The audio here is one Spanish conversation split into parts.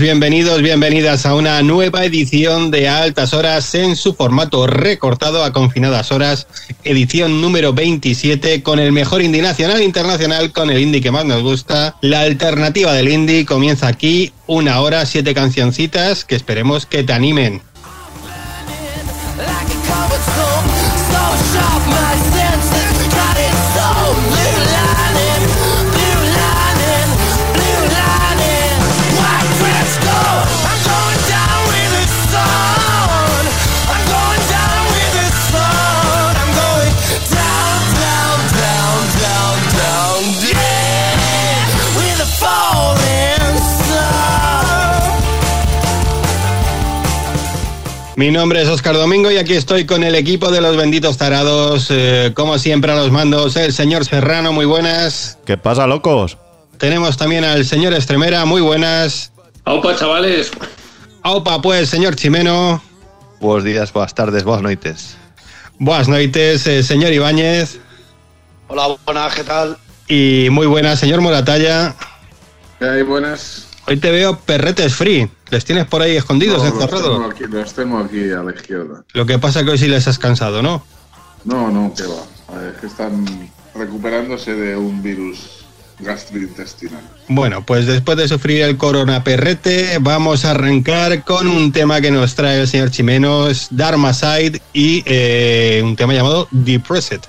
Bienvenidos, bienvenidas a una nueva edición de Altas Horas en su formato recortado a confinadas horas, edición número 27 con el mejor indie nacional e internacional, con el indie que más nos gusta. La alternativa del indie comienza aquí, una hora, siete cancioncitas que esperemos que te animen. Mi nombre es Oscar Domingo y aquí estoy con el equipo de los benditos tarados. Eh, como siempre a los mandos, el señor Serrano, muy buenas. ¿Qué pasa, locos? Tenemos también al señor Estremera, muy buenas. Aupa, chavales. Aupa, pues, señor Chimeno. Buenos días, buenas tardes, buenas noches. Buenas noches, eh, señor Ibáñez. Hola, buenas, ¿qué tal? Y muy buenas, señor Moratalla. ¿Qué hay, buenas? Hoy te veo perretes free. ¿Les tienes por ahí escondidos, no, encerrados? Los, tengo aquí a la izquierda. Lo que pasa es que hoy sí les has cansado, ¿no? No, no, que va. Es que están recuperándose de un virus gastrointestinal. Bueno, pues después de sufrir el corona perrete, vamos a arrancar con un tema que nos trae el señor Chimenos, Dharma Side, y eh, un tema llamado Depressed.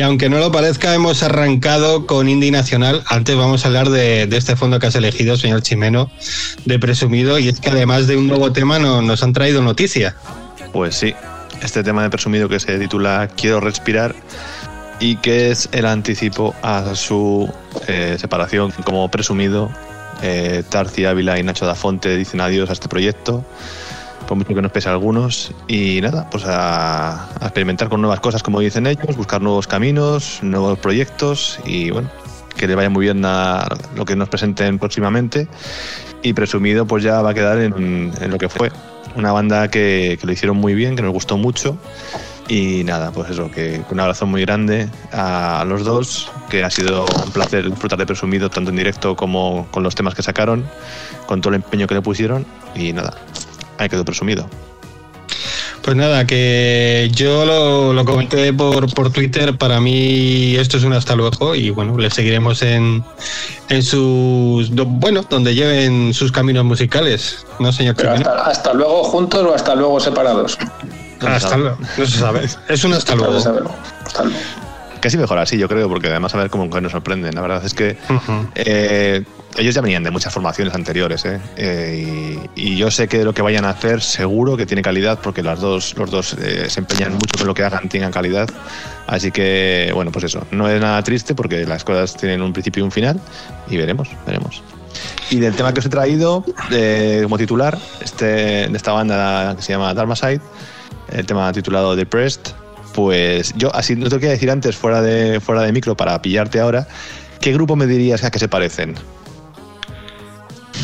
Aunque no lo parezca, hemos arrancado con Indie Nacional. Antes vamos a hablar de, este fondo que has elegido, señor Chimeno, de Presumido. Y es que además de un nuevo tema no- nos han traído noticia. Pues sí, este tema de presumido que se titula Quiero respirar y que es el anticipo a su eh, separación como presumido. Eh, Tarci Ávila y Nacho Dafonte dicen adiós a este proyecto, mucho que nos pese a algunos. Y nada, pues a, experimentar con nuevas cosas, como dicen ellos, buscar nuevos caminos, nuevos proyectos y bueno, que le vaya muy bien a lo que nos presenten próximamente. Y presumido, pues ya va a quedar en, en lo que fue. Una banda que, que lo hicieron muy bien, que nos gustó mucho. Y nada, pues eso, que un abrazo muy grande a los dos, que ha sido un placer disfrutar de Presumido, tanto en directo como con los temas que sacaron, con todo el empeño que le pusieron. Y nada, ahí quedó Presumido. Pues nada, que yo lo, lo comenté por, por Twitter, para mí esto es un hasta luego y bueno, le seguiremos en, en sus, bueno, donde lleven sus caminos musicales, ¿no, señor Pero hasta, hasta luego juntos o hasta luego separados. Hasta luego, no se sabe, es un hasta luego. Hasta luego. Luego. Casi mejor así, yo creo, porque además a ver cómo nos sorprenden. La verdad es que eh, ellos ya venían de muchas formaciones anteriores, ¿eh? Eh, y, y yo sé que lo que vayan a hacer seguro que tiene calidad, porque las dos, los dos se empeñan mucho que lo que hagan tengan calidad. Así que, bueno, pues eso, no es nada triste porque las cosas tienen un principio y un final, y veremos, veremos. Y del tema que os he traído como titular, este, de esta banda que se llama Dharma Side, el tema titulado Depressed, pues yo así no te lo quería decir antes fuera de, fuera de micro para pillarte ahora, ¿qué grupo me dirías a que se parecen?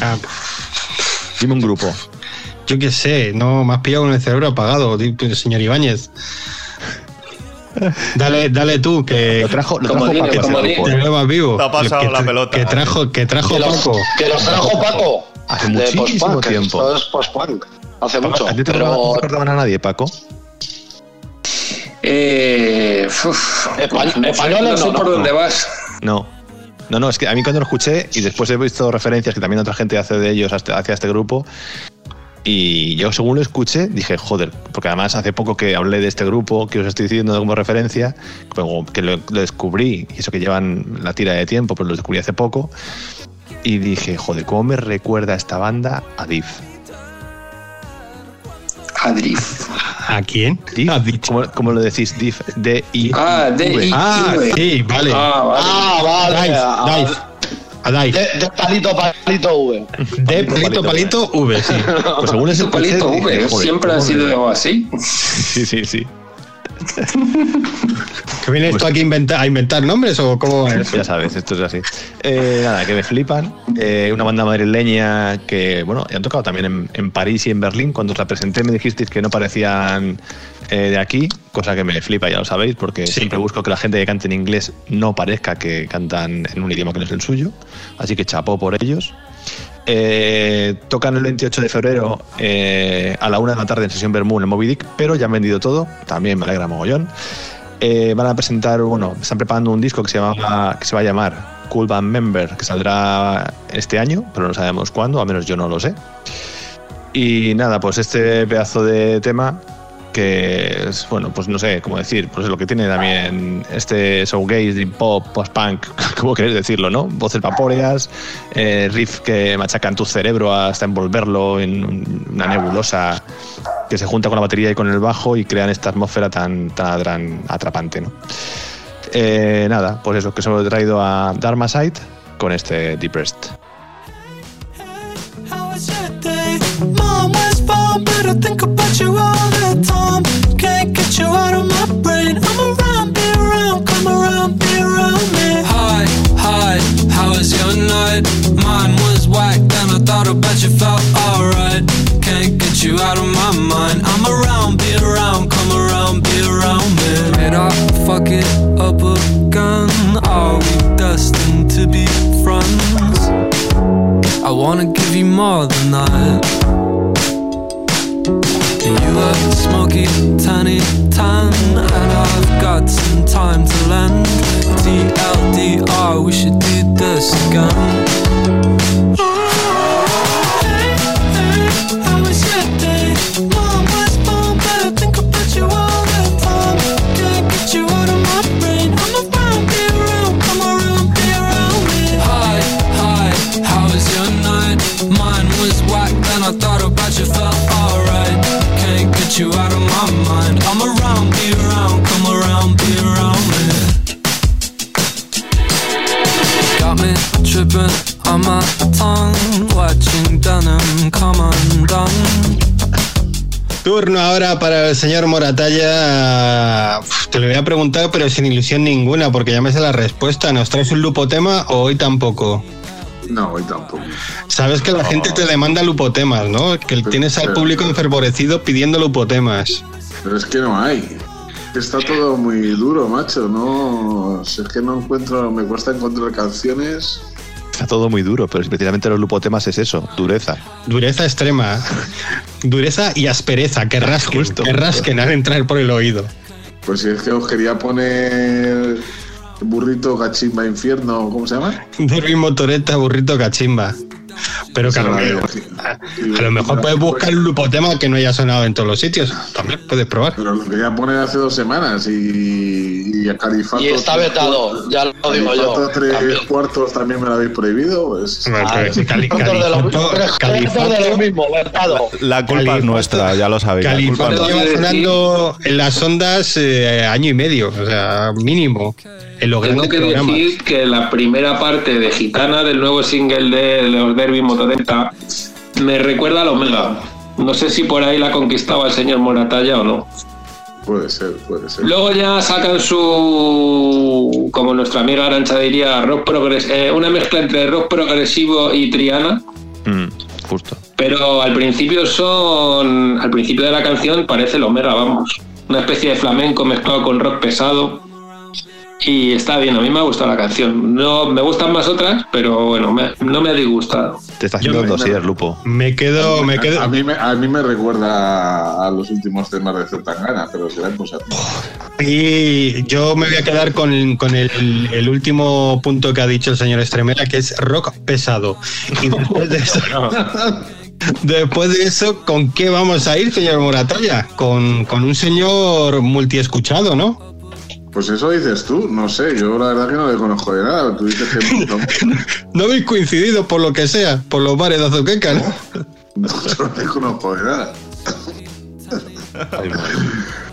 Ah, Dime un grupo. yo qué sé, no me has pillado con el cerebro apagado, señor Ibáñez. Dale, dale tú, que Lo trajo, lo trajo Paco como digo. ¿eh? veo más vivo. Te ha pasado Que- la que- pelota. Que trajo, que trajo Que los, Paco. que los trajo Paco. Hace muchísimo tiempo. Esto es post-punk. Hace mucho. ¿A ti te Pero recordaban- no te recordaban a nadie, Paco? Eh, uf, no españoles no sé no, por no. dónde vas. No. No, no, es que a mí cuando lo escuché y después he visto referencias que también otra gente hace de ellos hacia este grupo. Y yo, según lo escuché, dije, joder, porque además hace poco que hablé de este grupo que os estoy diciendo como referencia, como que lo, lo descubrí, y eso que llevan la tira de tiempo, pero lo descubrí hace poco. Y dije, joder, ¿cómo me recuerda esta banda a Div? Adrif. ¿A quién? Ah. ¿Cómo, cómo lo decís? Div, D-I. Ah, D-I. Ah, sí, vale. Ah, vale. Ah, vale. Dive, Ah, dive. A dive. De, de palito, palito V. De palito, palito, V, sí. Pues según ese palito V, siempre ha sido así. Sí, sí, sí. ¿Que vienes Pues- tú aquí a inventar, a inventar nombres o cómo es? Ya sabes, esto es así. Eh, nada, que me flipan. Eh, una banda madrileña que, bueno, han tocado también en, en París y en Berlín. Cuando os la presenté me dijisteis que no parecían eh, de aquí, cosa que me flipa, ya lo sabéis, porque Sí. siempre busco que la gente que cante en inglés no parezca que cantan en un idioma que no es el suyo. Así que chapó por ellos. Eh, tocan el 28 de febrero eh, a la una de la tarde en sesión Bermú en Moby Dick, pero ya han vendido todo. También me alegra mogollón. Eh, van a presentar, bueno, están preparando un disco que se, llama, que se va a llamar Cool Band Member, que saldrá este año, pero no sabemos cuándo, al menos yo no lo sé. Y nada, pues este pedazo de tema que es, bueno, pues no sé cómo decir, pues es lo que tiene también este showgaze, dream pop, post-punk, como queréis decirlo, ¿no? Voces vapóreas, eh, riff que machacan tu cerebro hasta envolverlo en un- una nebulosa que se junta con la batería y con el bajo y crean esta atmósfera tan, tan, atrapante, ¿no? Eh, nada, pues eso, que solo he traído a Dharma Side con este Depressed. Was Hi, hi, how was your night? Mine was whack, then I thought about you felt alright. Can't get you out of my mind. I'm around, be around, come around, be around I it up again? Are we destined to be friends? I wanna give you more than that. You have smoky, tanny tan, and I've got some time to lend. TLDR, we should do this again. Para el señor Moratalla. Uf, Te lo voy a preguntar, pero sin ilusión ninguna, porque ya me sé la respuesta. ¿Nos traes un lupotema o hoy tampoco? No, hoy tampoco. Sabes que la gente te demanda lupotemas, ¿no? Que tienes al público enfervorecido pidiendo lupotemas. Pero es que no hay. Está todo muy duro, macho. No, si es que no encuentro, me cuesta encontrar canciones. Está todo muy duro, pero especialmente los lupotemas es eso, dureza. Dureza extrema. Dureza y aspereza, que rasquen, Justo, que justo. rasquen al entrar por el oído. Pues si es que os quería poner burrito cachimba infierno, ¿cómo se llama? Derby motoreta, burrito cachimba. Pero que a lo, mejor, la de- a lo mejor puedes buscar un lupotema que no haya sonado en todos los sitios. También puedes probar. Pero lo quería poner hace dos semanas y, y a Califato. Y está vetado, ya lo digo yo. Tres También. cuartos también me lo habéis prohibido. Pues, Ah, Cali- lo Califato- de lo mismo, vetado. La culpa Califato- es nuestra, ya lo sabéis. Califato lleva sonando en las ondas eh, año y medio, o sea, mínimo. En los Tengo que programas. decir que la primera parte de Gitana del nuevo single de los Derby Motoreta me recuerda al Omega. No sé si por ahí la conquistaba el señor Moratalla o no. puede ser, puede ser. Luego ya sacan su, como nuestra amiga Arancha diría, rock progres eh, una mezcla entre rock progresivo y Triana. Mm, justo. Pero al principio son. Al principio de la canción parece el Omega, vamos. Una especie de flamenco mezclado con rock pesado. Y está bien, a mí me ha gustado la canción. No, me gustan más otras, pero bueno, me- no me ha disgustado. Te está haciendo un me- dossier, Lupo. Me quedo, me A, quedo. mí me, a mí me recuerda a los últimos temas de Zetangana, pero será cosa. Y yo me voy a quedar con, con el, el último punto que ha dicho el señor Estremera, que es rock pesado. Y después de eso, después de eso ¿con qué vamos a ir, señor Moratalla? Con, con un señor multiescuchado, ¿no? Pues eso dices tú, no sé, yo la verdad que no le conozco de nada. Tú dices que. No habéis coincidido por lo que sea, por los bares de Azuqueca, ¿no? No, no le conozco de nada.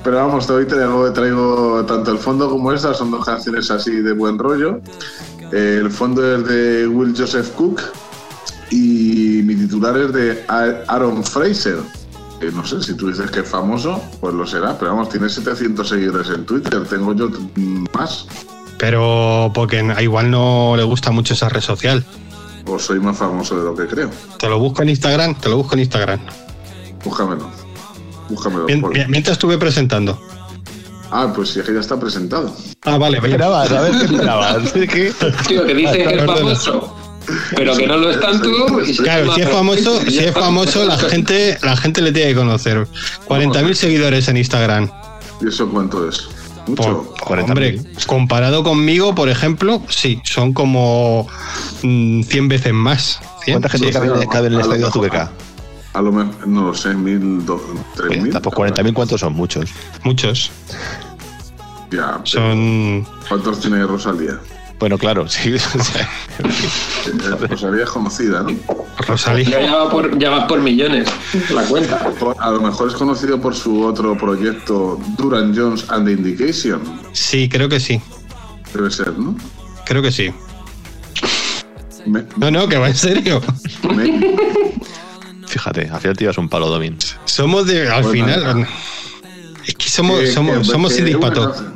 Pero vamos, hoy traigo, traigo tanto el fondo como esta, son dos canciones así de buen rollo. Eh, el fondo es de Will Joseph Cook y mi titular es de Aaron Fraser. Que no sé, si tú dices que es famoso, pues lo será, pero vamos, tiene 700 seguidores en Twitter, tengo yo más, Pero porque igual no le gusta mucho esa red social. o soy más famoso de lo que creo. Te lo busco en Instagram, te lo busco en Instagram. Búscamelo. Búscamelo. Mien- Mientras estuve presentando. Ah, pues si es que ya está presentado. Ah, vale, ¿Qué vale. esperabas? A ver, ¿qué esperabas? Tío, que dice que es famoso, pero que no lo es tanto. y se Claro, si es famoso, si es famoso, la gente, la gente le tiene que conocer. 40.000 seguidores en Instagram. ¿Y eso cuánto es? Mucho. Por- 40.000. hombre, comparado conmigo, por ejemplo, sí, son como mm, 100 veces más. 100, ¿Cuánta gente sí. cabe, cabe en el estadio. Azuqueca? A lo mejor, no lo sé, mil, dos, tres Oye, mil. Pues 40.000, ¿cuántos son? Muchos. Muchos. Ya, Son. ¿cuántos tiene Rosalía? Bueno, claro, sí. o sea, Eh, Rosalía es conocida, ¿no? Rosalía. ya va por, ya va por millones la cuenta. Por- A lo mejor es conocido por su otro proyecto, Duran Jones and the Indication. Sí, creo que sí. Debe ser, ¿no? Creo que sí. Me- No, no, que va en serio. me- Fíjate, al final te llevas un palo, Domin. Somos de. Al final. nada. Es que somos, que- somos, que- somos que pato. canción-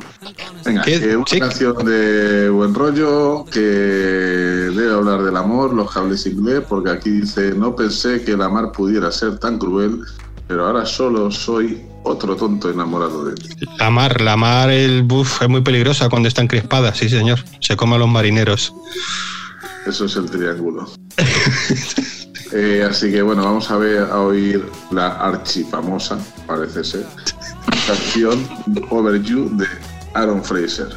Venga, que una canción de buen rollo que debe hablar del amor, los cables inglés, porque aquí dice, no pensé que el amar pudiera ser tan cruel, pero ahora solo soy otro tonto enamorado de ti. La mar, la mar el buf, es muy peligrosa cuando está encrespada, sí señor. Se come a los marineros. Eso es el triángulo. Eh, así que bueno, vamos a ver, a oír la archifamosa, parece ser, canción Over You de Aaron Fraser.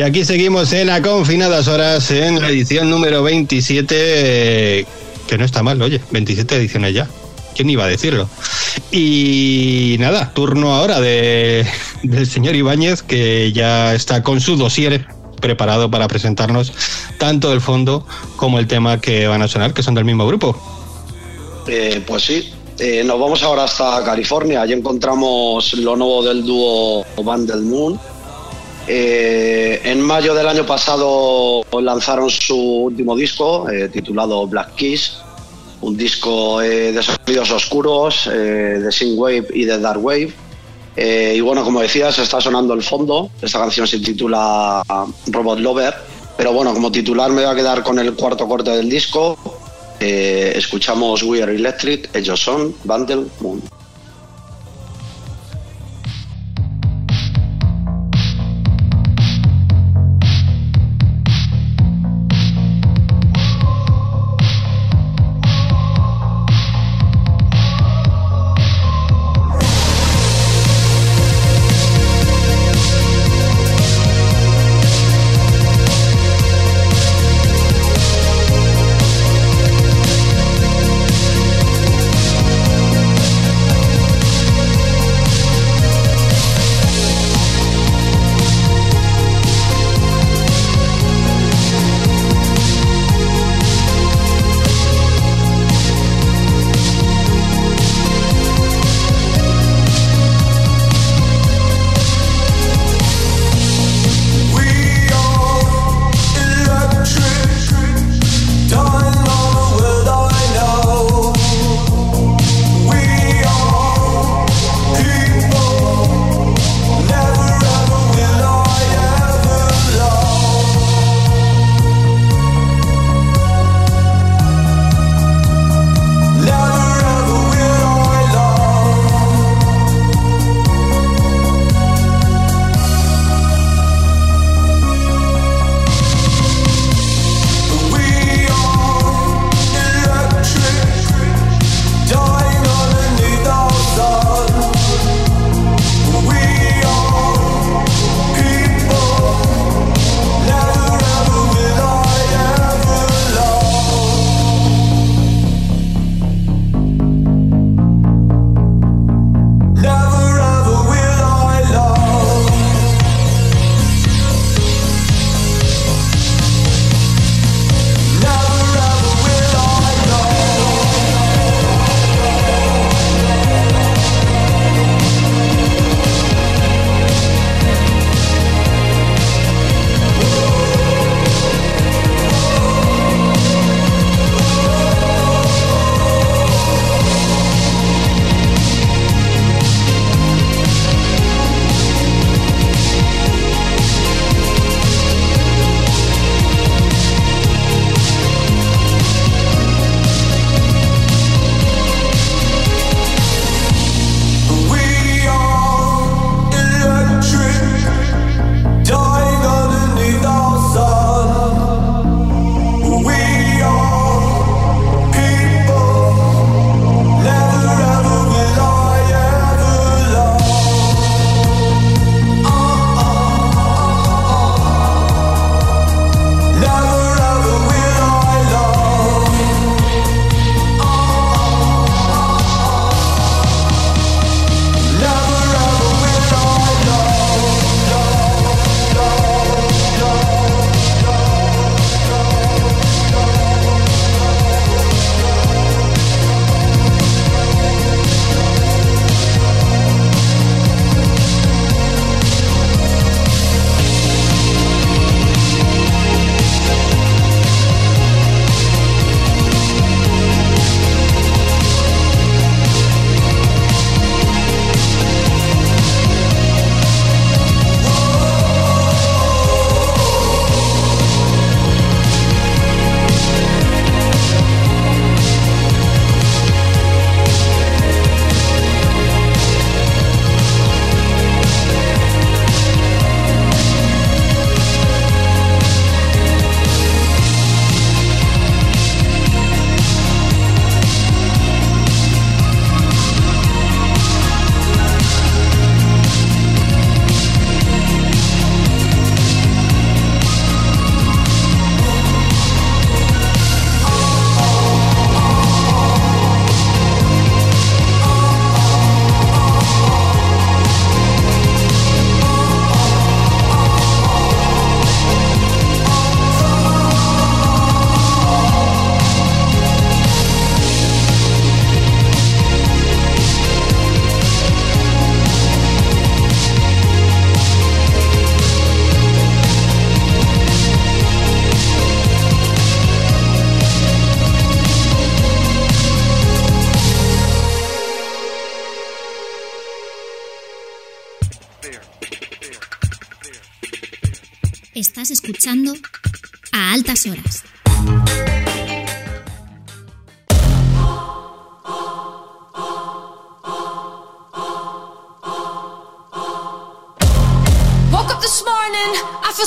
Y aquí seguimos en a confinadas horas en la edición número 27, eh, que no está mal, oye, 27 ediciones ya. ¿Quién iba a decirlo? Y nada, turno ahora de, del señor Ibáñez, que ya está con su dossier preparado para presentarnos tanto el fondo como el tema que van a sonar, que son del mismo grupo. Eh, pues sí, Eh, nos vamos ahora hasta California. Allí encontramos lo nuevo del dúo Van del Moon. Eh, en mayo del año pasado lanzaron su último disco eh, titulado Black Kiss, un disco eh, de sonidos oscuros, de synthwave y de dark wave. Y bueno, como decías, está sonando el fondo. Esta canción se titula Robot Lover. Pero bueno, como titular me voy a quedar con el cuarto corte del disco. Escuchamos We Are Electric, ellos son Vandal Moon.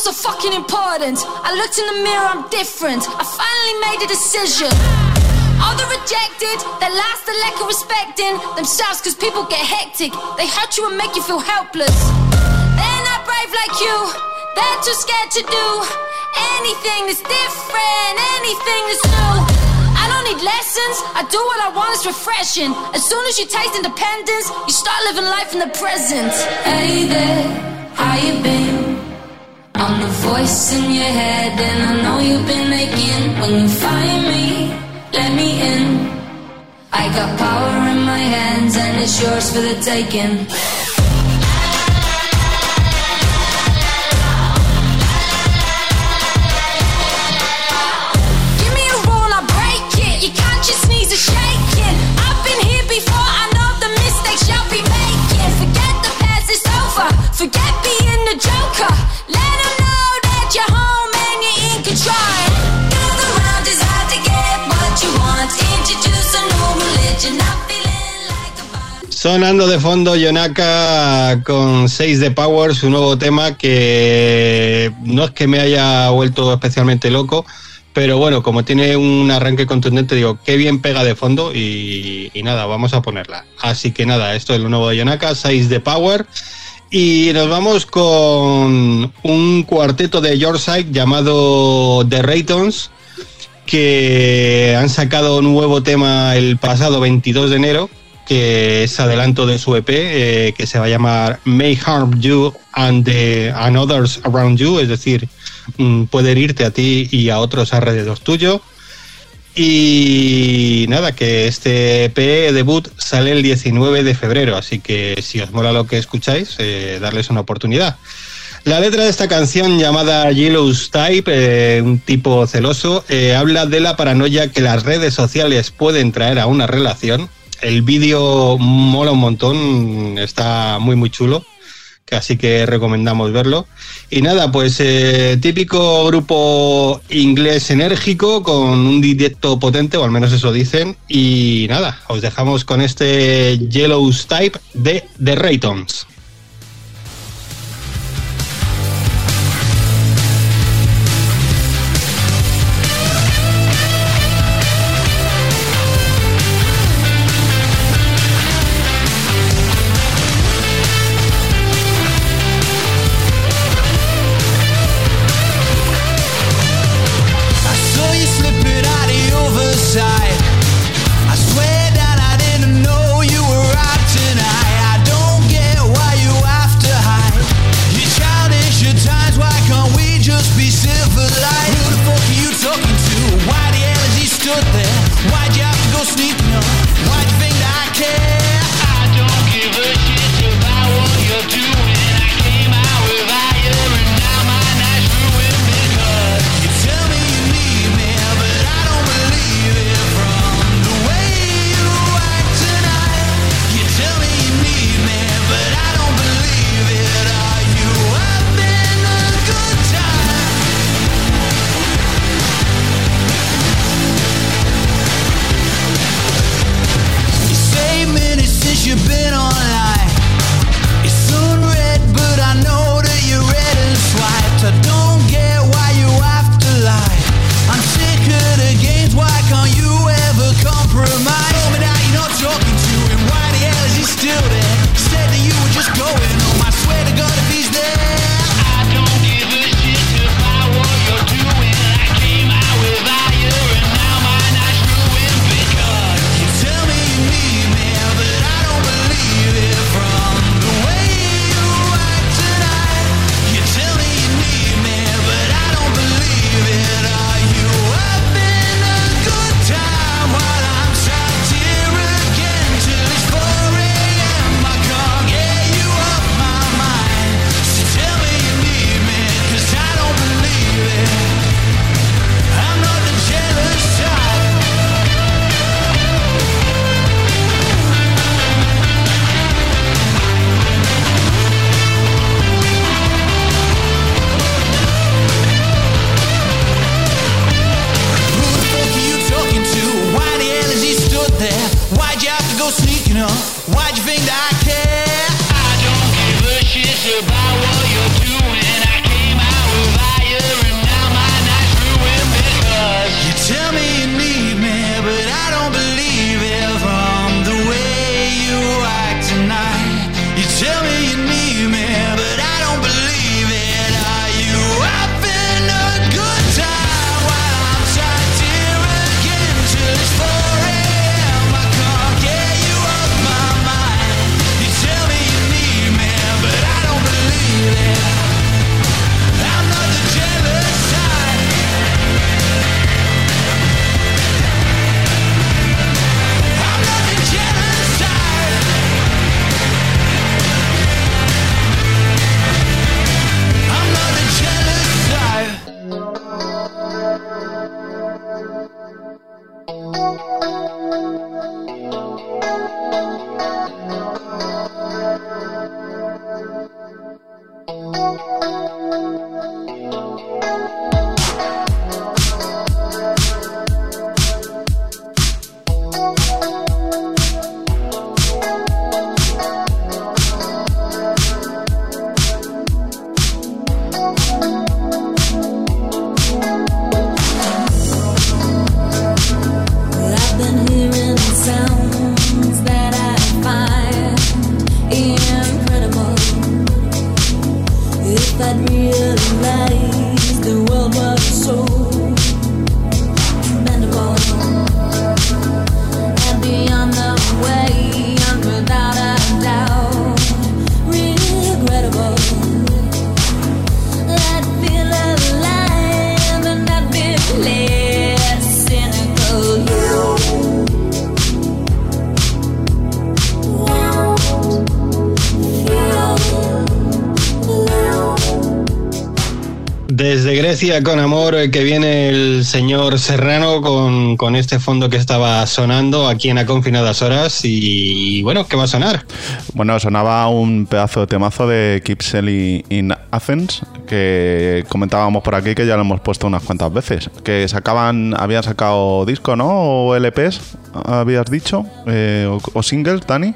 So fucking important. I looked in the mirror, I'm different. I finally made a decision. All the rejected, that lost the lack of respecting themselves cause people get hectic. They hurt you and make you feel helpless. They're not brave like you, they're too scared to do anything that's different, anything that's new. I don't need lessons, I do what I want, it's refreshing. As soon as you taste independence, you start living life in the present. Hey there, how you been? I'm the voice in your head, and I know you've been aching. When you find me, let me in. I got power in my hands, and it's yours for the taking. Give me a rule, Sonando de fondo Yonaka con 6 de Power, su nuevo tema que no es que me haya vuelto especialmente loco, pero bueno, como tiene un arranque contundente, digo, qué bien pega de fondo y, nada, vamos a ponerla. Así que nada, esto es lo nuevo de Yonaka, 6 de Power. Y nos vamos con un cuarteto de Yorkshire llamado The Raytons, que han sacado un nuevo tema el pasado 22 de enero, que es adelanto de su EP, eh, que se va a llamar May Harm You and, the, Others Around You, es decir, mm, puede herirte a ti y a otros alrededor tuyo. Y nada, que este EP debut sale el 19 de febrero, así que si os mola lo que escucháis, eh, darles una oportunidad. La letra de esta canción llamada Yellow's Type, eh, un tipo celoso, habla de la paranoia que las redes sociales pueden traer a una relación. El vídeo mola un montón, está muy muy chulo, así que recomendamos verlo. Y nada, pues eh, típico grupo inglés enérgico con un directo potente, o al menos eso dicen. Y nada, os dejamos con este Yellow's Type de The Raytons. and sound. Con amor que viene el señor Serrano con, con este fondo que estaba sonando aquí en A Confinadas Horas y bueno, ¿qué va a sonar? Bueno, sonaba un pedazo de temazo de Keep Selling in Athens que comentábamos por aquí que ya lo hemos puesto unas cuantas veces. Que sacaban, habían sacado disco, ¿no? O LPs, habías dicho, Eh, o singles, Dani.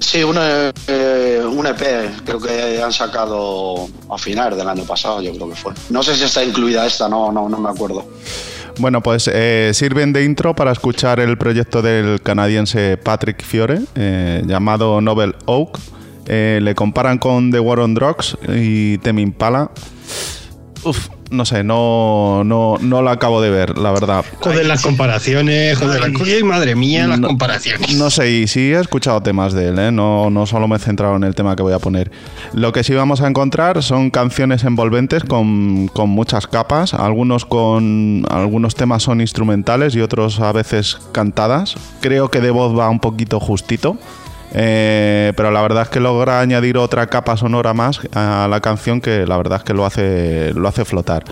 Sí, un, eh, un EP, creo que han sacado a finales del año pasado, yo creo que fue. No sé si está incluida esta, no, no, no me acuerdo. Bueno, pues eh, sirven de intro para escuchar el proyecto del canadiense Patrick Fiore, eh, llamado Novel Oak. Eh, le comparan con The War on Drugs y Tame Impala. Uf, no sé, no, no, no lo acabo de ver, la verdad. Joder, las comparaciones, joder, las cosas, madre mía, las No- comparaciones. No sé, y sí he escuchado temas de él, ¿eh? no, no solo me he centrado en el tema que voy a poner. Lo que sí vamos a encontrar son canciones envolventes con, con muchas capas, algunos con algunos temas son instrumentales y otros a veces cantadas. Creo que de voz va un poquito justito. Eh, pero la verdad es que logra añadir otra capa sonora más a la canción que la verdad es que lo hace, lo hace flotar.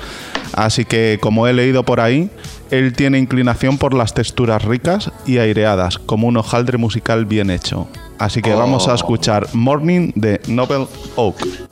Así que como he leído por ahí, él tiene inclinación por las texturas ricas y aireadas, como un hojaldre musical bien hecho. Así que vamos a escuchar Morning de Nobel Oak.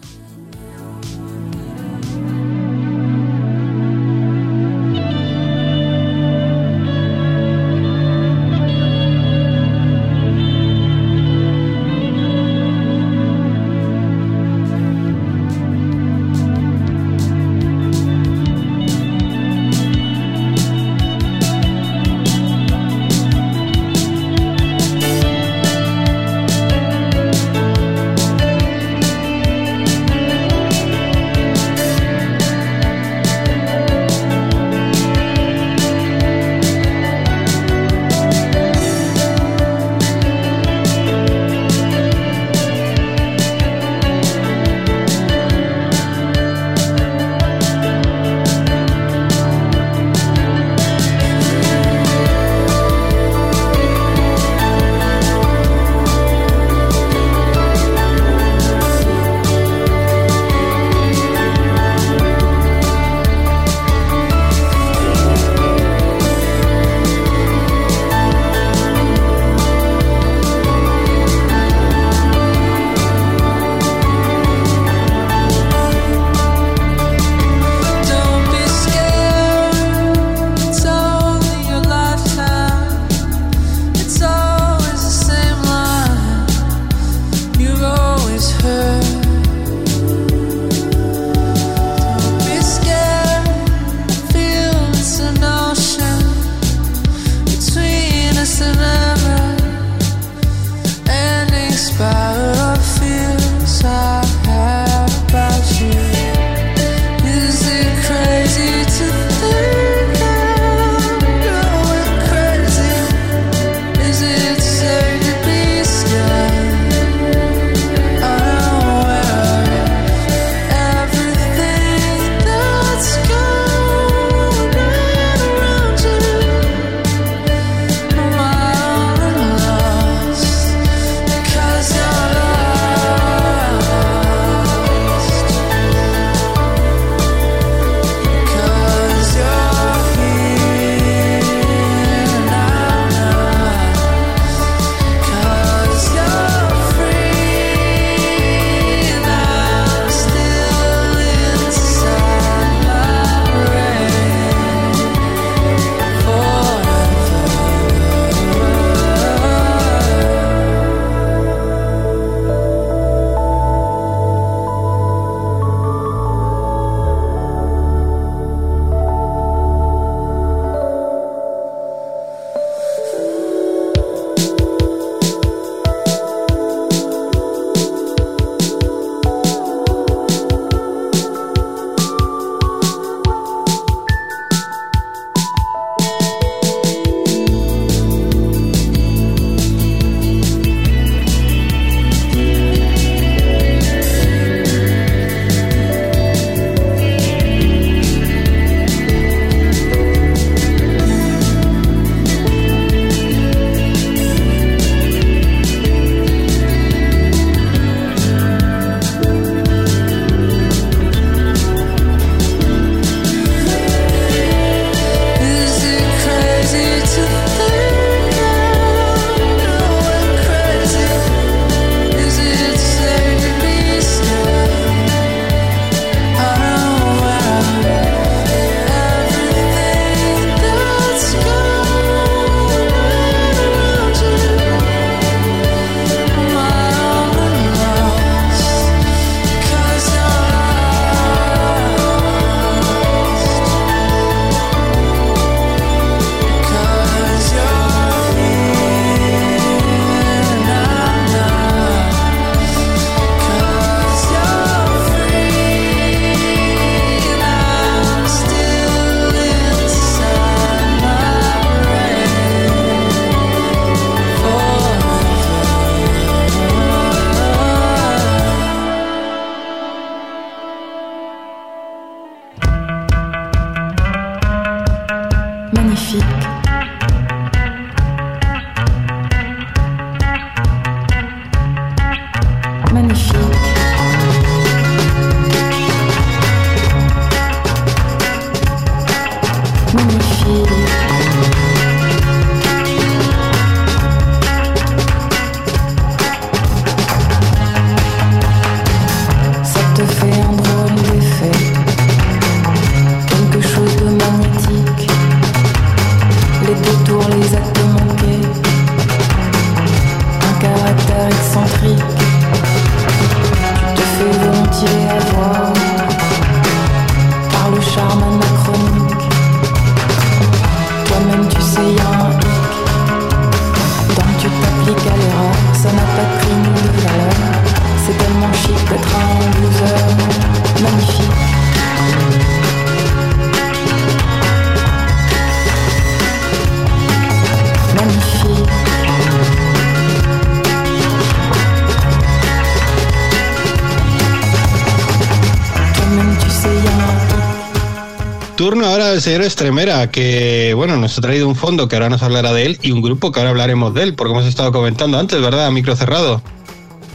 Turno ahora del señor Estremera, que bueno, nos ha traído un fondo que ahora nos hablará de él y un grupo que ahora hablaremos de él, porque hemos estado comentando antes, ¿verdad? A micro cerrado.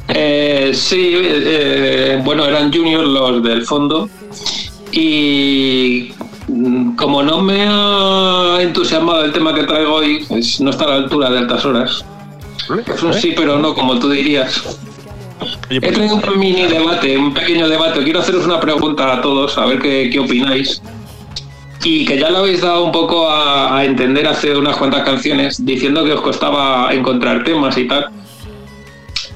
Eh, sí, eh, bueno, eran juniors los del fondo y como no me ha entusiasmado el tema que traigo hoy, pues no está a la altura de altas horas. Es un sí, pero no, como tú dirías. Oye, He pues, traído un mini debate, un pequeño debate. Quiero haceros una pregunta a todos, a ver qué, qué opináis. Y que ya lo habéis dado un poco a, entender hace unas cuantas canciones, diciendo que os costaba encontrar temas y tal.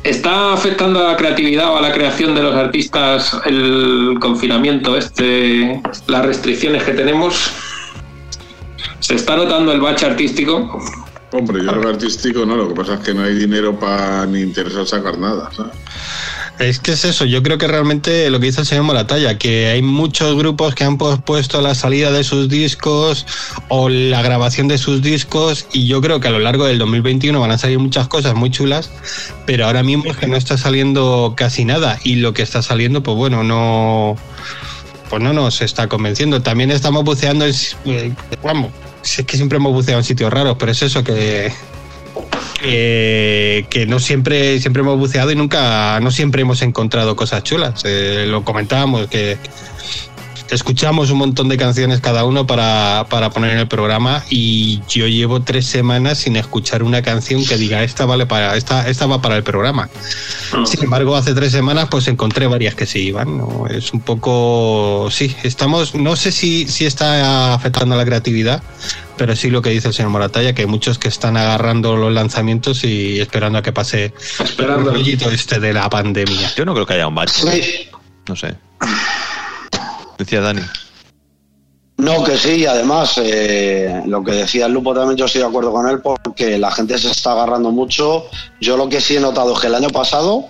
¿Está afectando a la creatividad o a la creación de los artistas el confinamiento, este, las restricciones que tenemos? ¿Se está notando el bache artístico? Hombre, yo que artístico no, lo que pasa es que no hay dinero para ni interesar sacar nada. Es que es eso, yo creo que realmente lo que dice el señor Moratalla, que hay muchos grupos que han pospuesto la salida de sus discos o la grabación de sus discos y yo creo que a lo largo del 2021 van a salir muchas cosas muy chulas, pero ahora mismo es que no está saliendo casi nada y lo que está saliendo, pues bueno, no pues no nos está convenciendo. También estamos buceando en... eh, Vamos, es que siempre hemos buceado en sitios raros, pero es eso que que, que no siempre siempre hemos buceado y nunca no siempre hemos encontrado cosas chulas. Eh, lo comentábamos que escuchamos un montón de canciones cada uno para, para poner en el programa y yo llevo tres semanas sin escuchar una canción que diga esta vale para esta esta va para el programa sin embargo hace tres semanas pues encontré varias que sí iban ¿no? es un poco sí estamos no sé si si está afectando a la creatividad pero sí lo que dice el señor Moratalla, que hay muchos que están agarrando los lanzamientos y esperando a que pase Esperando. el rollito este de la pandemia. Yo no creo que haya un bache. No sé. Decía Dani. No, que sí, y además, eh, lo que decía el Lupo también yo estoy de acuerdo con él porque la gente se está agarrando mucho. Yo lo que sí he notado es que el año pasado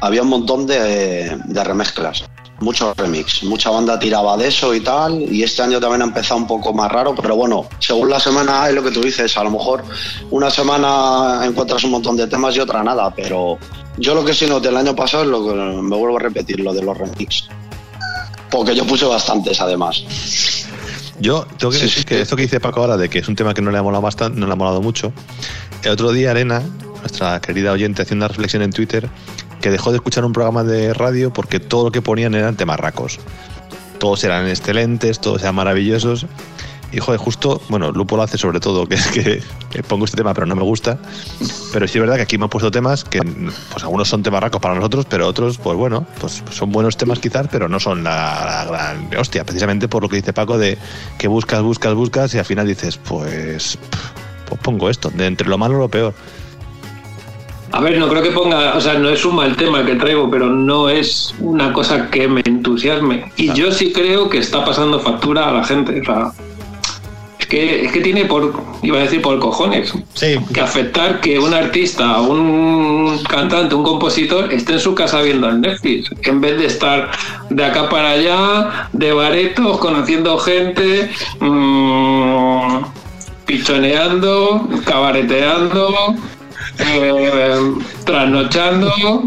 había un montón de, de remezclas, muchos remix, mucha banda tiraba de eso y tal, y este año también ha empezado un poco más raro, pero bueno, según la semana es lo que tú dices, a lo mejor una semana encuentras un montón de temas y otra nada, pero yo lo que sí noté el año pasado es lo que me vuelvo a repetir, lo de los remix. Porque yo puse bastantes además. Yo tengo que Sí, decir sí. que esto que dice Paco ahora de que es un tema que no le ha molado bastante, no le ha molado mucho. El otro día Arena, nuestra querida oyente, hacía una reflexión en Twitter que dejó de escuchar un programa de radio porque todo lo que ponían eran temarracos. Todos eran excelentes, todos eran maravillosos. Y joder, justo, bueno, Lupo lo hace sobre todo, que es que, que pongo este tema pero no me gusta. Pero sí es verdad que aquí me han puesto temas que, pues algunos son temarracos para nosotros, pero otros, pues bueno, pues son buenos temas quizás, pero no son la, gran hostia. Precisamente por lo que dice Paco de que buscas, buscas, buscas y al final dices, pues, pues pongo esto, de entre lo malo lo peor. A ver, no creo que ponga, o sea, no es un mal tema el que traigo, pero no es una cosa que me entusiasme. Y yo sí creo que está pasando factura a la gente. O sea, que, es que tiene por, iba a decir por cojones, Sí, que afectar que un artista, un cantante, un compositor esté en su casa viendo el Netflix, en vez de estar de acá para allá, de baretos, conociendo gente, mm, pichoneando, cabareteando, eh, trasnochando,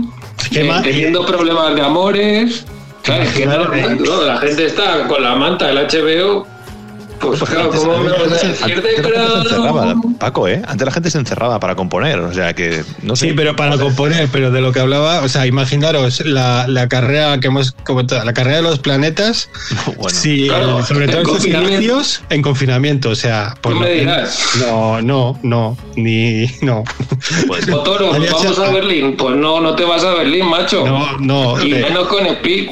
¿Qué eh, teniendo problemas de amores. ¿Sabes? Que no, no, la gente está con la manta del HBO. Pues. Paco, ¿eh? Antes la gente se encerraba para componer, o sea que, no sé. Sí, pero para componer, pero de lo que hablaba, o sea, imaginaros la, la carrera que hemos comentado, la carrera de los planetas, Bueno, sí, claro, eh, sobre todo en sus confinamiento. inicios, en confinamiento, o sea, por ¿Qué lo me que- dirás? No, no, no, ni no. pues, Motoro, Había ¿nos vamos a Berlín? Pues no, no te vas a Berlín, macho. No, no, y te- menos con Speed.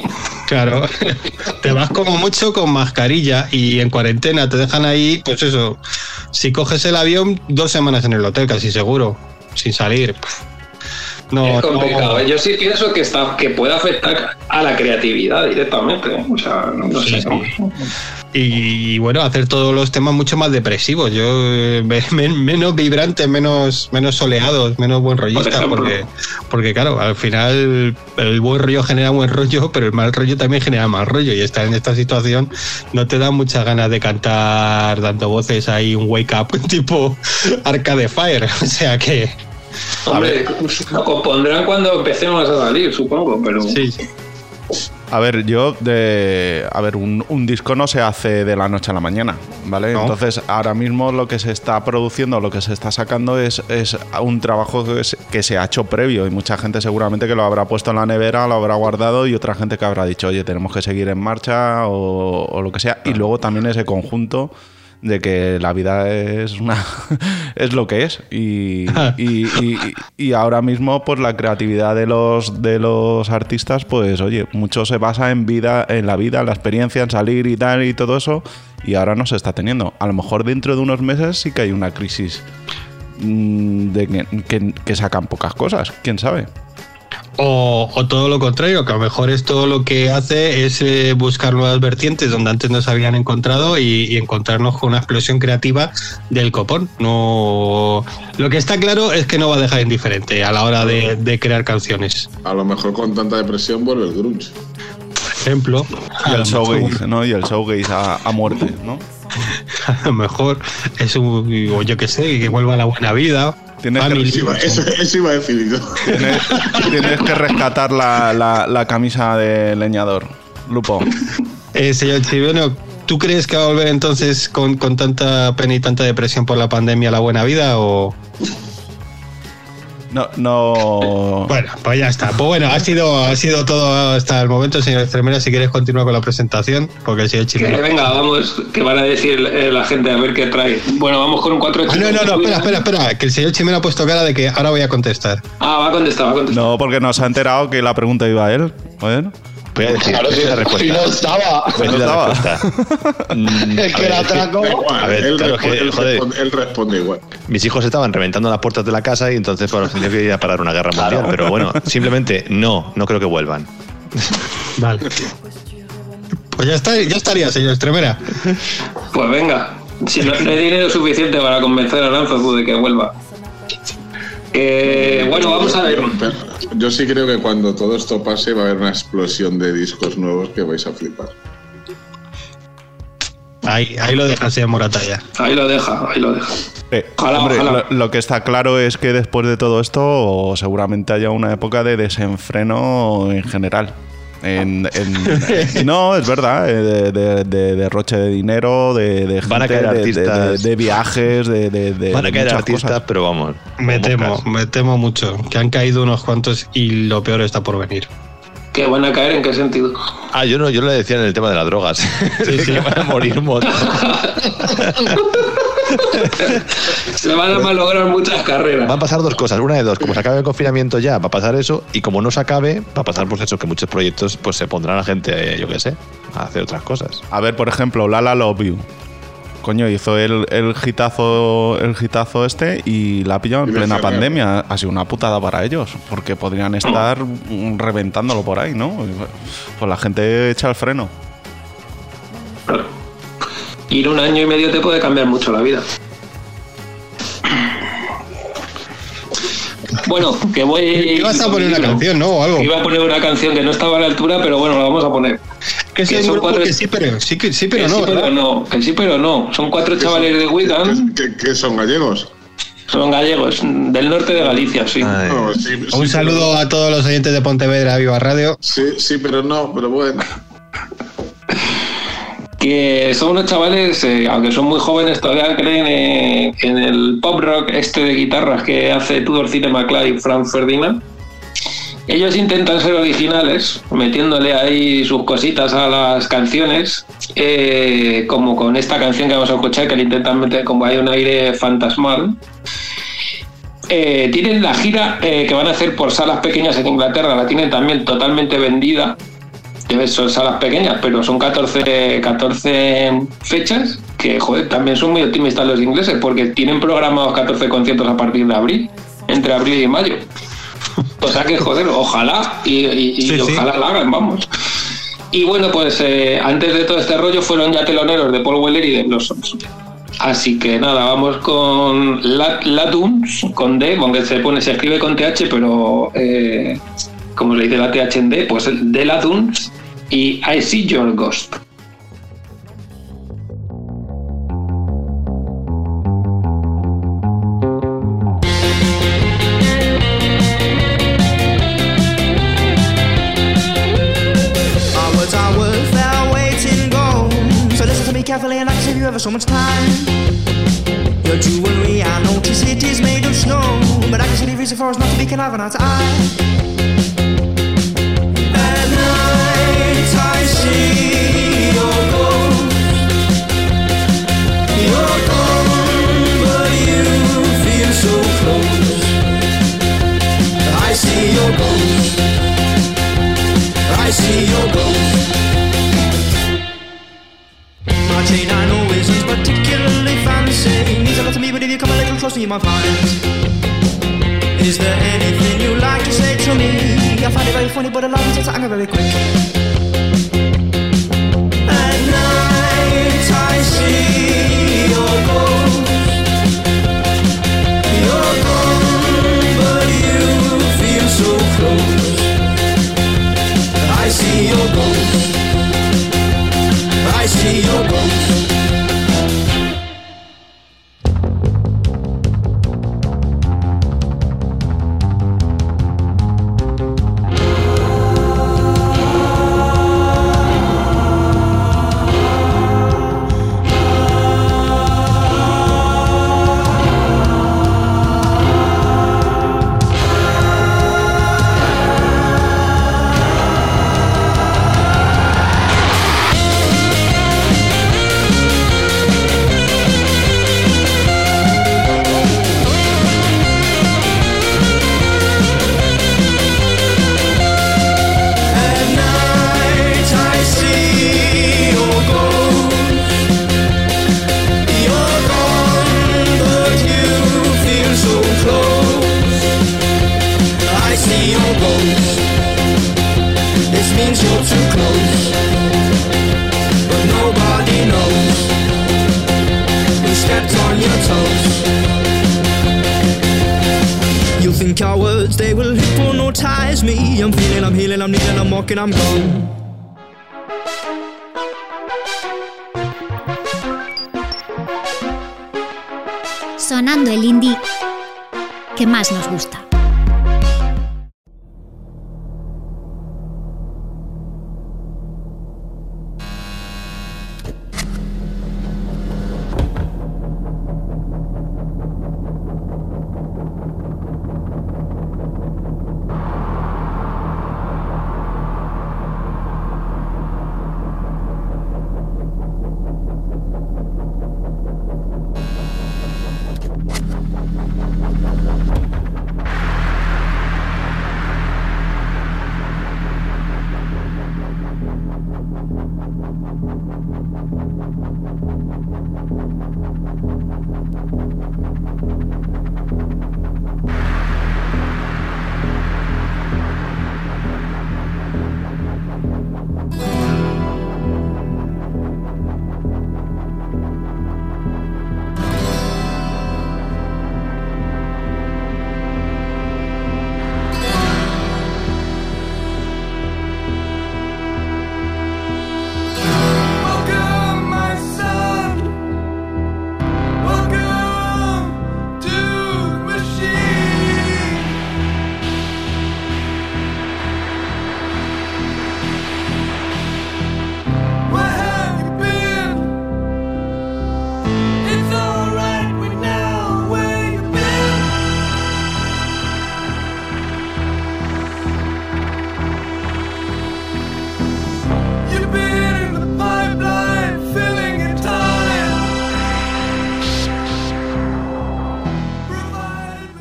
Claro, te vas como mucho con mascarilla y en cuarentena te dejan ahí, pues eso, si coges el avión, dos semanas en el hotel, casi seguro, sin salir. No, es complicado. no. ¿eh? Yo sí pienso que está que puede afectar a la creatividad directamente. ¿eh? O sea, no, no Sí, sé. sí. Y, bueno, hacer todos los temas mucho más depresivos. Yo eh, me- me- menos vibrantes, menos, menos soleados, menos buen rollistas, ejemplo. porque, porque claro, al final el buen rollo genera buen rollo, pero el mal rollo también genera mal rollo. Y estar en esta situación no te da muchas ganas de cantar dando voces ahí un wake up tipo Arca de Fire. O sea que Hombre, compondrán cuando empecemos a salir, supongo, pero. sí, sí. A ver, yo de. A ver, un, un disco no se hace de la noche a la mañana, ¿vale? No. Entonces, ahora mismo lo que se está produciendo, lo que se está sacando es, es un trabajo que se, que se ha hecho previo y mucha gente seguramente que lo habrá puesto en la nevera, lo habrá guardado y otra gente que habrá dicho, oye, tenemos que seguir en marcha o, o lo que sea. Y luego también ese conjunto de que la vida es una es lo que es. Y, y, y- y ahora mismo pues la creatividad de los de los artistas pues oye mucho se basa en vida en la vida en la experiencia en salir y tal y todo eso y ahora no se está teniendo. A lo mejor dentro de unos meses sí que hay una crisis mm, de que, que- que sacan pocas cosas quién sabe O, o todo lo contrario, que a lo mejor esto lo que hace es eh, buscar nuevas vertientes donde antes no se habían encontrado y, y encontrarnos con una explosión creativa del copón. No, lo que está claro es que no va a dejar indiferente a la hora de, de crear canciones. A lo mejor con tanta depresión vuelve el grunge. Por ejemplo, Y el showgaze, ¿no? Y el showgaze a, a muerte, ¿no? a lo mejor es un, o yo qué sé, que vuelva a la buena vida. Tienes que. Eso iba, eso, eso tienes, tienes que rescatar la, la- la camisa de leñador. Lupo. Eh, señor Chiveno, ¿tú crees que va a volver entonces con, con tanta pena y tanta depresión por la pandemia a la buena vida o...? No, no. Bueno, pues ya está. Pues bueno, ha sido, ha sido todo hasta el momento, señor Extremera. Si quieres continuar con la presentación, porque el señor Que Chiveno... venga, vamos, que van a decir eh, la gente a ver qué trae. Bueno, vamos con un 4 Ah, no, no, no, espera, espera, espera, que el señor Chimeno ha puesto cara de que ahora voy a contestar. Ah, va a contestar, va a contestar. No, porque nos ha enterado que la pregunta iba a él. Bueno. Voy a decir, Claro, voy a si, la respuesta. no estaba. Voy a decir la estaba. respuesta. Mm, Es que ver, la igual, A ver, él, claro, es que, responde, él joder. responde- él responde igual. Mis hijos estaban reventando las puertas de la casa y entonces pues, tenía que ir a parar una guerra mundial. Pero bueno, simplemente no, no creo que vuelvan. Vale. Pues ya está, ya estaría, señor Extremera. Pues venga, si no, no hay dinero suficiente para convencer a Lanzazu de que vuelva. Eh, bueno, vamos a ver. Yo sí creo que cuando todo esto pase va a haber una explosión de discos nuevos que vais a flipar. Ahí, ahí lo deja, señor Moratalla. Ahí lo deja, ahí lo deja. Eh, Ojalá, hombre, ojalá. Lo, lo que está claro es que después de todo esto seguramente haya una época de desenfreno en general. En, en- no, es verdad, eh, de, de- de derroche de dinero, de, de Van a gente, caer artistas. de- de viajes, de, de, de Van a caer artistas, cosas. pero vamos. Me temo, me temo mucho. Que han caído unos cuantos y lo peor está por venir. ¿Que van a caer en qué sentido? Ah, yo no, yo le decía en el tema de las drogas. que van a morir un montón. Se van a malograr muchas carreras. Van a pasar dos cosas. Una de dos. Como se acabe el confinamiento ya, va a pasar eso. Y como no se acabe, va a pasar pues eso, que muchos proyectos pues se pondrán a gente, eh, yo qué sé, a hacer otras cosas. A ver, por ejemplo, Lala Love You. Coño, hizo el, el hitazo, el hitazo este y la ha pillado en plena pandemia. Ha sido una putada para ellos, porque podrían estar reventándolo por ahí, ¿no? Pues la gente echa el freno. Claro. Ir un año y medio te puede cambiar mucho la vida. Bueno, que voy. Ibas a poner una canción, ¿no? O algo. Iba a poner una canción que no estaba a la altura, pero bueno, la vamos a poner. Que es que son cuatro- que sí, pero sí, que, sí, pero que no. sí, pero ¿verdad? no. Que sí, pero no. Son cuatro chavales de Wigan, ¿Qué, qué son gallegos? son gallegos, del norte de Galicia, sí. Ay. No, sí, sí, Un saludo a todos los oyentes de Pontevedra Viva Radio. Sí, sí, pero no, pero bueno. Que son unos chavales, eh, aunque son muy jóvenes, todavía creen en el pop rock este de guitarras que hace Tudor Cinema Club y Frank Ferdinand. Ellos intentan ser originales, metiéndole ahí sus cositas a las canciones, eh, como con esta canción que vamos a escuchar, que le intentan meter como hay un aire fantasmal. Eh, tienen la gira que van a hacer por salas pequeñas en Inglaterra, la tienen también totalmente vendida que son salas pequeñas, pero son 14, 14 fechas que, joder, también son muy optimistas los ingleses porque tienen programados 14 conciertos a partir de abril, entre abril y mayo. O sea que, joder, ojalá y, y- y Sí, sí. ojalá la hagan, vamos. Y bueno, pues eh, antes de todo este rollo fueron ya teloneros de Paul Weller y de Blossoms. Así que nada, vamos con La- Latunes, con D, aunque se pone, se escribe con TH, pero eh, como le dice la TH en D, pues de Latunes I See Your Ghost. So listen to me carefully and I can save you ever so much time. Your jewelry, I notice it is made of snow. But I can see the reason for us not to be conniving to I'm gone.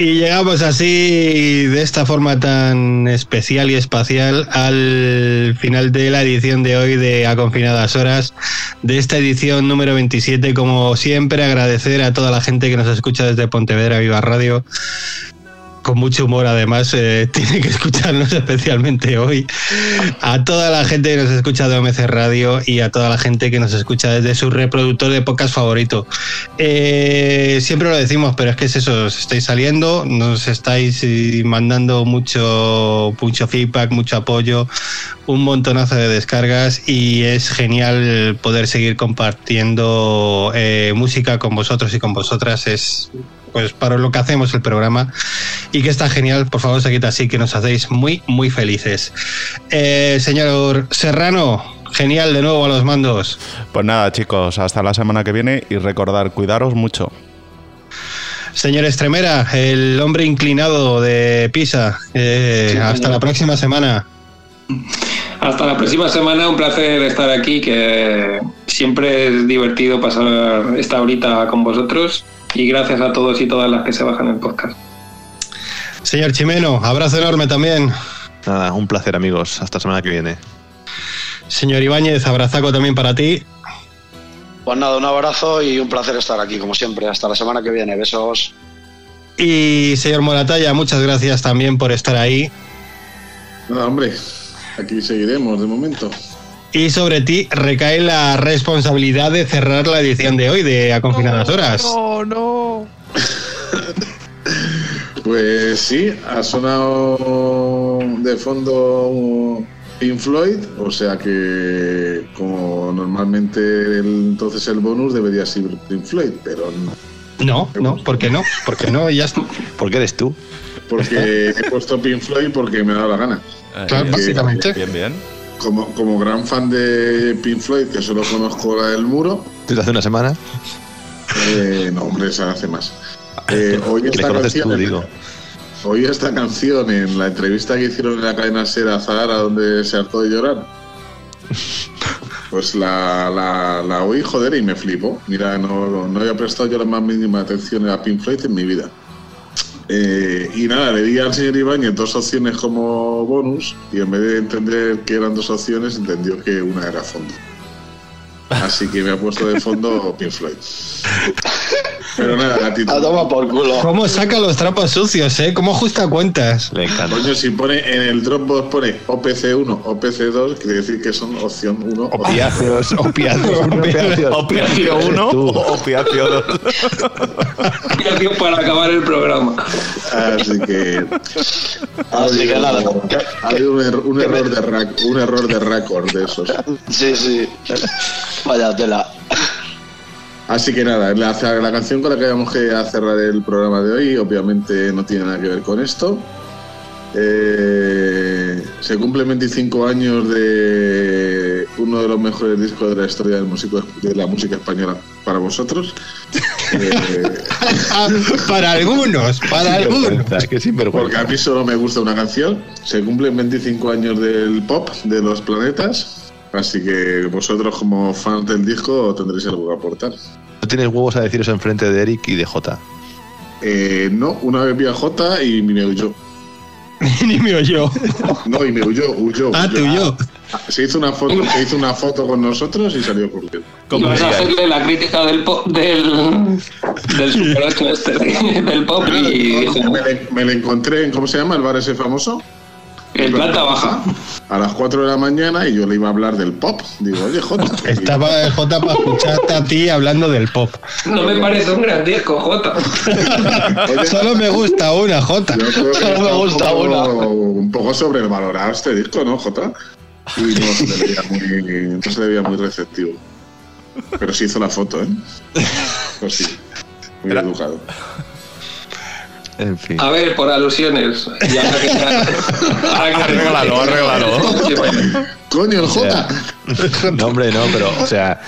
Y llegamos así, de esta forma tan especial y espacial, al final de la edición de hoy de A Confinadas Horas, de esta edición número 27. Como siempre, agradecer a toda la gente que nos escucha desde Pontevedra Viva Radio. Con mucho humor, además, eh, tiene que escucharnos especialmente hoy. A toda la gente que nos escucha de OMC Radio y a toda la gente que nos escucha desde su reproductor de podcast favorito. Eh, siempre lo decimos, pero es que es eso, os estáis saliendo, nos estáis eh, mandando mucho, mucho feedback, mucho apoyo, un montonazo de descargas y es genial poder seguir compartiendo eh, música con vosotros y con vosotras. Es pues para lo que hacemos el programa y que está genial, por favor seguid así que nos hacéis muy muy felices. Eh, señor Serrano, genial de nuevo a los mandos. Pues nada, chicos, hasta la semana que viene y recordar, cuidaros mucho. Señor Estremera, el hombre inclinado de Pisa, eh, hasta la próxima semana. Hasta la próxima semana, un placer estar aquí, que siempre es divertido pasar esta horita con vosotros y gracias a todos y todas las que se bajan el podcast. Señor Chimeno, abrazo enorme también. Nada, un placer amigos, hasta la semana que viene. Señor Ibáñez, abrazaco también para ti. Pues nada, un abrazo y un placer estar aquí, como siempre. Hasta la semana que viene. Besos. Y señor Moratalla, muchas gracias también por estar ahí. Nada, hombre, aquí seguiremos de momento. Y sobre ti recae la responsabilidad de cerrar la edición de hoy de A Confinadas Horas. No, no. Pues sí, ha sonado de fondo Pink Floyd, o sea que como normalmente el- entonces el bonus debería ser Pink Floyd, pero no, No, no, ¿por qué no? ¿Por qué no? Ya está. ¿Por qué eres tú? porque he puesto Pink Floyd porque me ha dado la gana. Claro, básicamente. Bien, bien. Como, como gran fan de Pink Floyd, que solo conozco la del muro, ¿Desde hace una semana? eh, no, hombre, esa hace más. Eh, hoy, esta canción, tú, digo. oí esta canción en la entrevista que hicieron en la cadena Ser a Zahara, donde se hartó de llorar. Pues la, la, la oí, joder, y me flipó. Mira, no, no había prestado yo la más mínima atención a Pink Floyd en mi vida. Eh, y nada, le di al señor Ibáñez dos opciones como bonus y en vez de entender que eran dos opciones, entendió que una era fondo. Así que me ha puesto de fondo Pink Floyd. Pero nada, A gatito. toma por culo. ¿Cómo saca los trapos sucios, eh? ¿Cómo ajusta cuentas? Le encanta. Coño, si pone en el Dropbox pone OPC1, OPC2, quiere decir que son opción 1 o Opiáceos, opiáceos. Opiacio 1 o opiacio 2. Gracias para acabar el programa. Así que Así que nada. ha habido un, er- un error de rac- un error de récord de esos. Sí, sí. Vaya tela. Así que nada, la, la canción con la que vamos a cerrar el programa de hoy obviamente no tiene nada que ver con esto. Eh, se cumplen 25 años de uno de los mejores discos de la historia del músico, de la música española para vosotros. Eh, para algunos, para algunos. Porque a mí solo me gusta una canción. Se cumplen 25 años del pop de los planetas. Así que vosotros como fans del disco tendréis algo que aportar. No tienes huevos a decir eso enfrente de Eric y de Jota. Eh, no, una vez vi a Jota y me huyó. Ni me oyó. No, y me huyó, huyó. Ah, te huyó. Se hizo una foto, se hizo una foto con nosotros y salió corriendo. Como a hacerle la crítica del pop, del, del Super 8 este, del pop y Me, le- me le encontré en, ¿cómo se llama? El bar ese famoso. el planta baja. A las 4 de la mañana y yo le iba a hablar del pop. Digo, oye, Jota. Estaba el J para escucharte a ti hablando del pop. No me parece un gran disco, Jota. Solo me gusta una, J. Yo creo que Solo me está un gusta poco- una. Un poco sobrevalorado este disco, ¿no, Jota? Y no se le veía muy, no se le veía muy receptivo. Pero sí hizo la foto, ¿eh? Pues sí. Muy educado. En fin. A ver, por alusiones. Y ahora que ahora que- Arréglalo, arréglalo. Bueno. ¡Coño, el Jota! No, hombre, no, pero, o sea,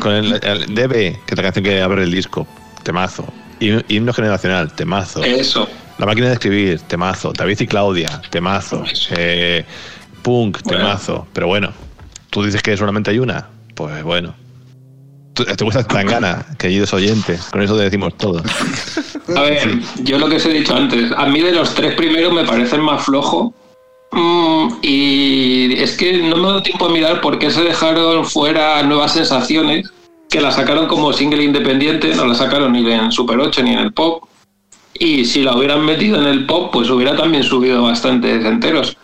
con el, el DB, que es la canción que abre el disco, temazo. Himno generacional, temazo. Eso. La máquina de escribir, temazo. David y Claudia, temazo. Eh, punk, Bueno. temazo. Pero bueno, tú dices que solamente hay una. Pues bueno. Te gusta tan gana, queridos oyentes. Con eso te decimos todo. A ver, yo lo que os he dicho antes, a mí de los tres primeros me parecen más flojo. Mm, y es que no me dado tiempo a mirar por qué se dejaron fuera nuevas sensaciones, que la sacaron como single independiente, no la sacaron ni en Super 8 ni en el pop. Y si la hubieran metido en el pop, pues hubiera también subido bastantes enteros.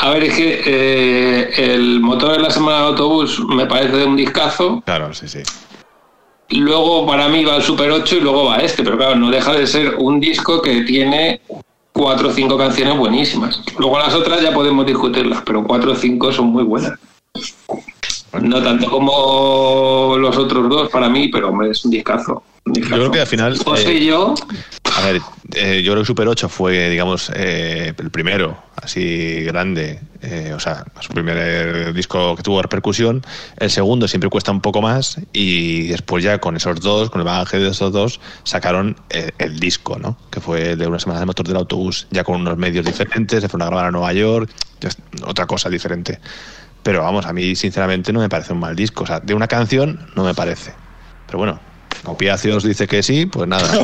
A ver, es que eh, el motor de la semana de autobús me parece un discazo. Claro, sí, sí. Luego para mí va el Super 8 y luego va este, pero claro, no deja de ser un disco que tiene cuatro o cinco canciones buenísimas. Luego las otras ya podemos discutirlas, pero cuatro o cinco son muy buenas. No tanto como los otros dos para mí, pero hombre, es un discazo. un discazo. Yo creo que al final. José eh, y yo, A ver, eh, yo creo que Super 8 fue, digamos, eh, el primero, así grande, eh, o sea, su primer disco que tuvo repercusión. El segundo siempre cuesta un poco más y después ya con esos dos, con el bagaje de esos dos, sacaron el disco, ¿no? Que fue de una semana de motor del autobús, ya con unos medios diferentes, se fueron a grabar a Nueva York, otra cosa diferente. Pero vamos, a mí sinceramente no me parece un mal disco, o sea, de una canción no me parece. Pero bueno, Opiáceos dice que sí, pues nada.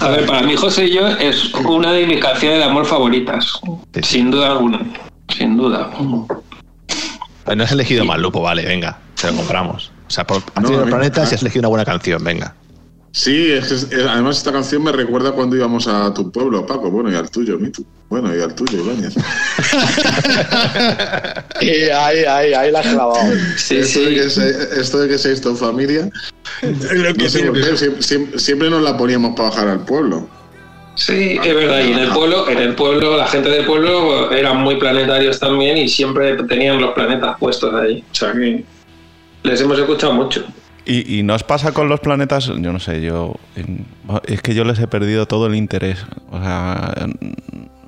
A ver, para mí José y yo es una de mis canciones de amor favoritas, Sí, sí. sin duda alguna, sin duda. No has elegido mal, Lupo, vale, venga, te lo compramos. O sea, por No, no, a mí- planetas ah. y has elegido una buena canción, venga. Sí, es que además esta canción me recuerda cuando íbamos a tu pueblo, Paco. Bueno, y al tuyo, Mitu. Bueno, y al tuyo, Ibáñez. Y ahí, ahí, ahí la has clavado. Sí, esto, De sí. que se- esto de que seis tu familia. No sé por qué, siempre, siempre- siempre nos la poníamos para bajar al pueblo. Sí, es verdad. Y en el pueblo, en el pueblo, la gente del pueblo eran muy planetarios también y siempre tenían los planetas puestos ahí. O sea que les hemos escuchado mucho. Y, y nos pasa con los planetas, yo no sé, yo. Es que yo les he perdido todo el interés. O sea.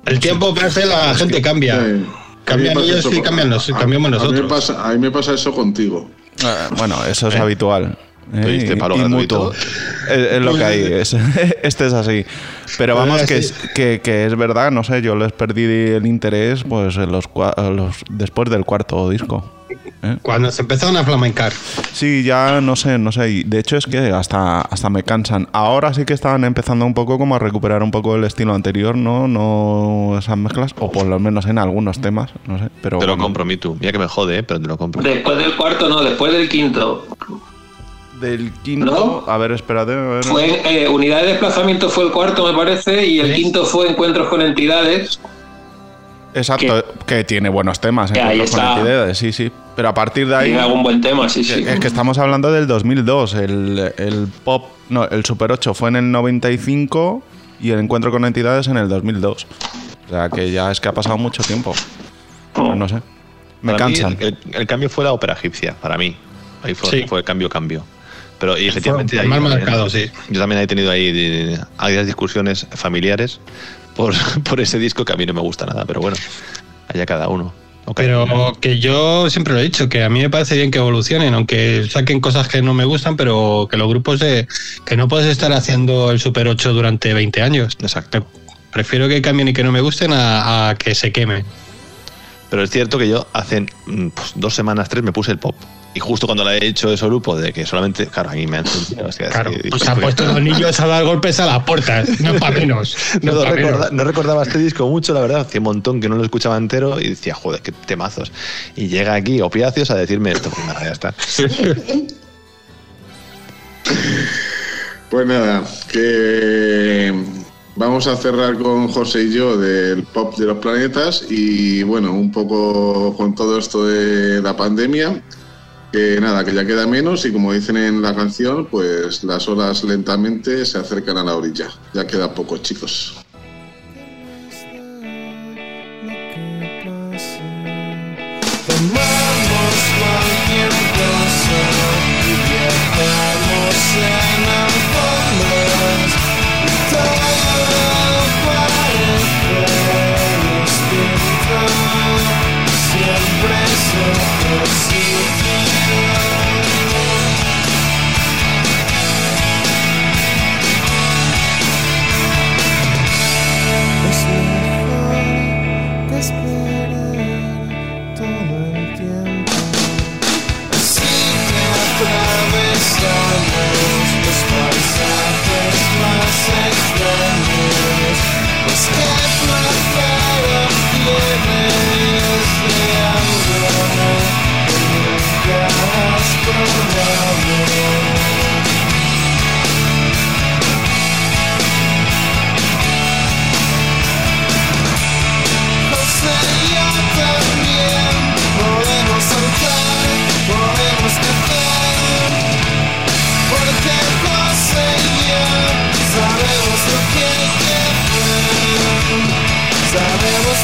El tiempo pasa y la gente cambia. Sí. Cambian ellos y cambian nos- a- cambiamos a mí me nosotros. pasa- A mí me pasa eso contigo. eh, Bueno, eso es habitual. ¿Eh? Pediste Y- palo y gratuito. mutuo. Es, es lo que hay. es- este es así. Pero vamos, que es, que, que es verdad, no sé, yo les perdí el interés pues en los, después del cuarto disco. ¿eh? Cuando se empezaron a flamencar. Sí, ya no sé, no sé. y De hecho es que hasta, hasta me cansan. Ahora sí que estaban empezando un poco como a recuperar un poco el estilo anterior, ¿no? No esas mezclas, o por lo menos en algunos temas, no sé. Pero Te lo bueno. compro, Mitu. Mira que me jode, ¿eh? pero te lo compro. Después del cuarto, no, después del quinto. Del quinto, a ver, espérate. a ver. Fue eh, Unidad de Desplazamiento fue el cuarto, me parece, y el Sí. quinto fue Encuentros con Entidades. Exacto, que tiene buenos temas, Que ahí está. entidades, sí, sí. Pero a partir de ahí. Tiene algún buen tema, sí, sí. Es que estamos hablando del 2002. El, el pop, no, el Super 8 fue en el 95 y el encuentro con entidades en el 2002. O sea que ya es que ha pasado mucho tiempo. Oh. No sé. Me Para mí, cansan. el, el cambio fue la ópera egipcia, para mí. Ahí fue, Sí. fue cambio, cambio. Pero y efectivamente. Ahí más también- marcado, sí. Yo también he tenido ahí varias discusiones familiares por, por ese disco que a mí no me gusta nada, pero bueno, allá cada uno. Pero que yo siempre lo he dicho, que a mí me parece bien que evolucionen, aunque saquen cosas que no me gustan, pero que los grupos de. que no puedes estar haciendo el Super 8 durante 20 años. Exacto. Prefiero que cambien y que no me gusten a, a que se quemen. Pero es cierto que yo hace mm, pues, dos semanas, tres, me puse el pop. Y justo cuando le he hecho ese grupo de que solamente, claro, ahí me han sentido, hostia, Claro, que- pues se han puesto los niños a dar golpes a las puertas, no es para menos. No, No, es pa' recorda- menos. no recordaba este disco mucho, la verdad. Hacía un montón que no lo escuchaba entero y decía, joder, qué temazos. Y llega aquí Opiáceos a decirme esto. Pues nada, ya está. Pues nada, que vamos a cerrar con José y yo del pop de los planetas y bueno, un poco con todo esto de la pandemia, que nada, que ya queda menos y como dicen en la canción, pues las horas lentamente se acercan a la orilla. Ya queda poco, chicos. Tomamos cualquier cosa y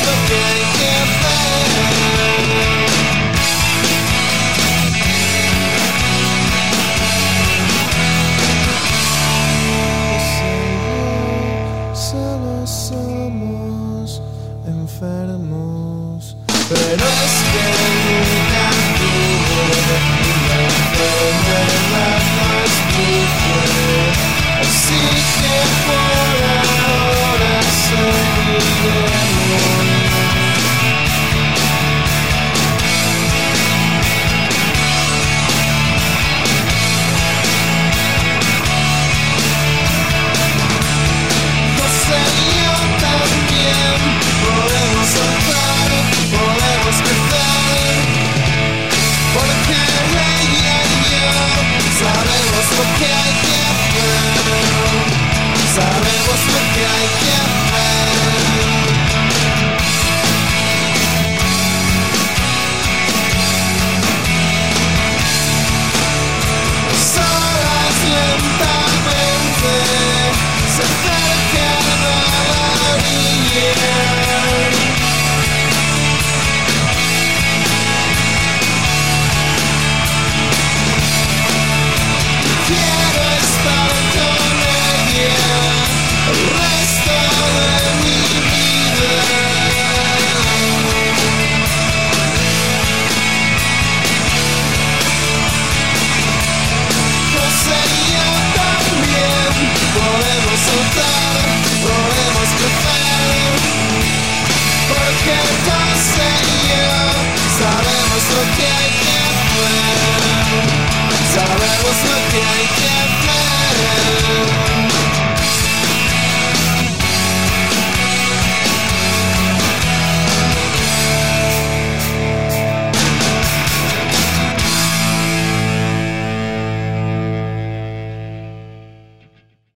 sabemos lo